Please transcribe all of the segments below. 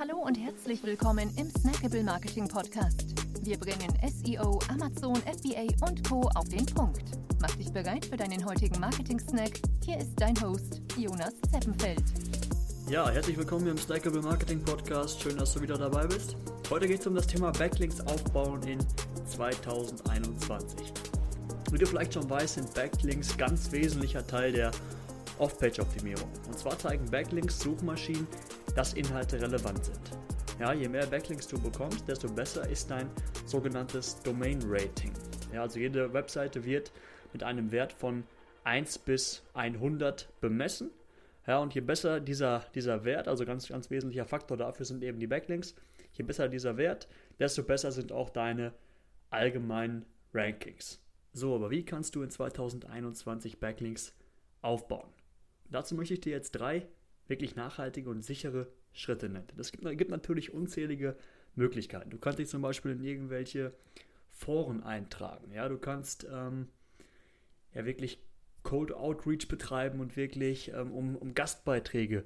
Hallo und herzlich willkommen im Snackable Marketing Podcast. Wir bringen SEO, Amazon, FBA und Co. auf den Punkt. Mach dich bereit für deinen heutigen Marketing-Snack. Hier ist dein Host, Jonas Zeppenfeld. Ja, herzlich willkommen im Snackable Marketing Podcast. Schön, dass du wieder dabei bist. Heute geht es um das Thema Backlinks aufbauen in 2021. Wie du vielleicht schon weißt, sind Backlinks ganz wesentlicher Teil der Off-Page-Optimierung. Und zwar zeigen Backlinks Suchmaschinen, dass Inhalte relevant sind. Ja, je mehr Backlinks du bekommst, desto besser ist dein sogenanntes Domain Rating. Ja, also jede Webseite wird mit einem Wert von 1 bis 100 bemessen. Ja, und je besser dieser, dieser Wert, also ganz, ganz wesentlicher Faktor dafür sind eben die Backlinks, je besser dieser Wert, desto besser sind auch deine allgemeinen Rankings. So, aber wie kannst du in 2021 Backlinks aufbauen? Dazu möchte ich dir jetzt drei wirklich nachhaltige und sichere Schritte nennen. Es gibt, gibt natürlich unzählige Möglichkeiten. Du kannst dich zum Beispiel in irgendwelche Foren eintragen. Ja, du kannst ähm, ja wirklich Code Outreach betreiben und wirklich ähm, um, um Gastbeiträge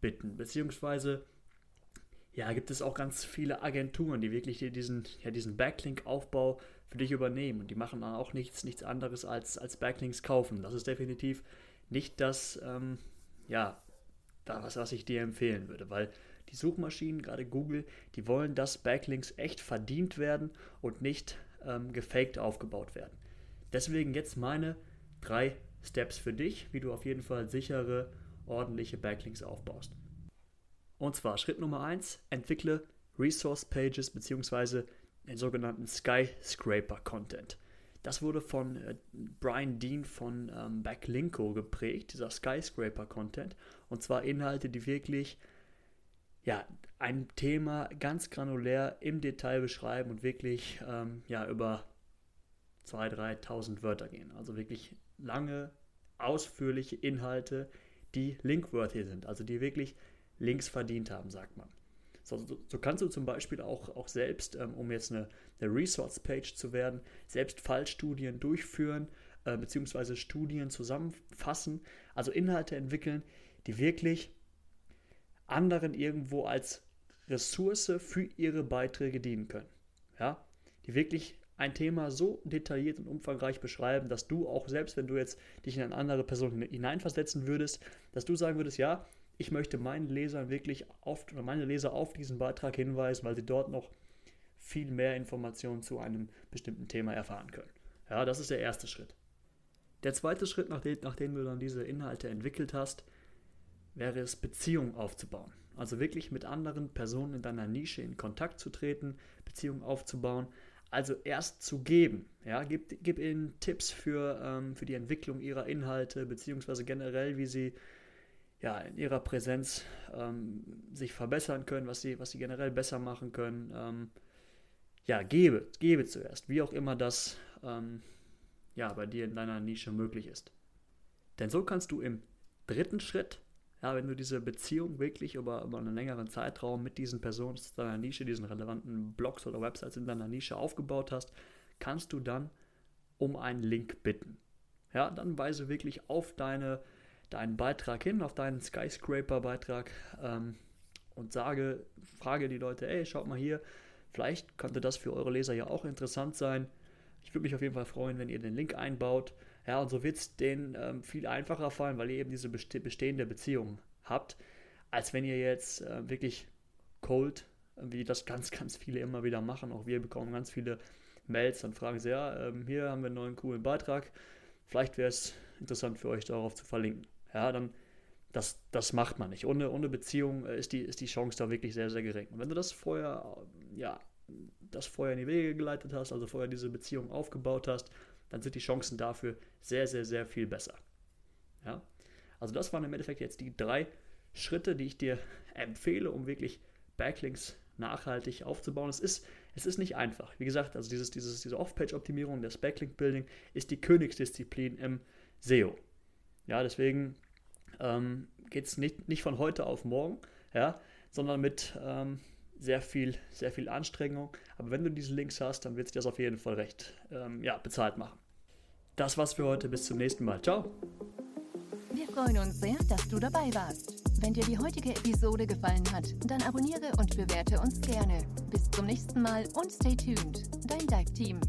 bitten. Beziehungsweise ja, gibt es auch ganz viele Agenturen, die wirklich diesen, ja, diesen Backlink-Aufbau für dich übernehmen. Und die machen dann auch nichts, nichts anderes als, als Backlinks kaufen. Das ist definitiv nicht das, ähm, ja, das, was ich dir empfehlen würde, weil die Suchmaschinen, gerade Google, die wollen, dass Backlinks echt verdient werden und nicht ähm, gefaked aufgebaut werden. Deswegen jetzt meine drei Steps für dich, wie du auf jeden Fall sichere, ordentliche Backlinks aufbaust. Und zwar Schritt Nummer 1, entwickle Resource Pages bzw. den sogenannten Skyscraper Content. Das wurde von äh, Brian Dean von ähm, Backlinko geprägt, dieser Skyscraper-Content. Und zwar Inhalte, die wirklich ja, ein Thema ganz granulär im Detail beschreiben und wirklich ähm, ja, über 2.000, 3.000 Wörter gehen. Also wirklich lange, ausführliche Inhalte, die linkworthy sind, also die wirklich Links verdient haben, sagt man. So, so, so, kannst du zum Beispiel auch, auch selbst, ähm, um jetzt eine, eine Resource-Page zu werden, selbst Fallstudien durchführen, äh, beziehungsweise Studien zusammenfassen, also Inhalte entwickeln, die wirklich anderen irgendwo als Ressource für ihre Beiträge dienen können. Ja? Die wirklich ein Thema so detailliert und umfangreich beschreiben, dass du auch selbst, wenn du jetzt dich in eine andere Person hineinversetzen würdest, dass du sagen würdest, ja, ich möchte meinen Lesern wirklich auf, meine Leser auf diesen Beitrag hinweisen, weil sie dort noch viel mehr Informationen zu einem bestimmten Thema erfahren können. Ja, das ist der erste Schritt. Der zweite Schritt, nachdem, nachdem du dann diese Inhalte entwickelt hast, wäre es, Beziehungen aufzubauen. Also wirklich mit anderen Personen in deiner Nische in Kontakt zu treten, Beziehungen aufzubauen. Also erst zu geben. Ja, gib, gib ihnen Tipps für, ähm, für die Entwicklung ihrer Inhalte, beziehungsweise generell, wie sie ja, in ihrer Präsenz ähm, sich verbessern können, was sie, was sie generell besser machen können. Ähm, ja, gebe, gebe zuerst, wie auch immer das ähm, ja, bei dir in deiner Nische möglich ist. Denn so kannst du im dritten Schritt, ja, wenn du diese Beziehung wirklich über, über einen längeren Zeitraum mit diesen Personen in deiner Nische, diesen relevanten Blogs oder Websites in deiner Nische aufgebaut hast, kannst du dann um einen Link bitten. Ja, dann weise wirklich auf deine deinen Beitrag hin, auf deinen Skyscraper-Beitrag ähm, und sage, frage die Leute, ey, schaut mal hier, vielleicht könnte das für eure Leser ja auch interessant sein. Ich würde mich auf jeden Fall freuen, wenn ihr den Link einbaut. Ja, und so wird es denen ähm, viel einfacher fallen, weil ihr eben diese bestehende Beziehung habt, als wenn ihr jetzt äh, wirklich cold, wie das ganz, ganz viele immer wieder machen. Auch wir bekommen ganz viele Mails, dann fragen sie, ja, ähm, hier haben wir einen neuen coolen Beitrag. Vielleicht wäre es interessant für euch darauf zu verlinken ja, dann das, das macht man nicht. Ohne, ohne Beziehung äh, ist die, ist die Chance da wirklich sehr, sehr gering. Und wenn du das vorher, äh, ja, das vorher in die Wege geleitet hast, also vorher diese Beziehung aufgebaut hast, dann sind die Chancen dafür sehr, sehr, sehr viel besser. Ja? Also das waren im Endeffekt jetzt die drei Schritte, die ich dir empfehle, um wirklich Backlinks nachhaltig aufzubauen. Es ist, es ist nicht einfach. Wie gesagt, also dieses, dieses, diese Off-Page-Optimierung, das Backlink-Building ist die Königsdisziplin im SEO. Ja, deswegen ähm, geht es nicht, nicht von heute auf morgen, ja, sondern mit ähm, sehr viel, sehr viel Anstrengung. Aber wenn du diese Links hast, dann wird sich das auf jeden Fall recht ähm, ja, bezahlt machen. Das war's für heute. Bis zum nächsten Mal. Ciao. Wir freuen uns sehr, dass du dabei warst. Wenn dir die heutige Episode gefallen hat, dann abonniere und bewerte uns gerne. Bis zum nächsten Mal und stay tuned. Dein Dive Team.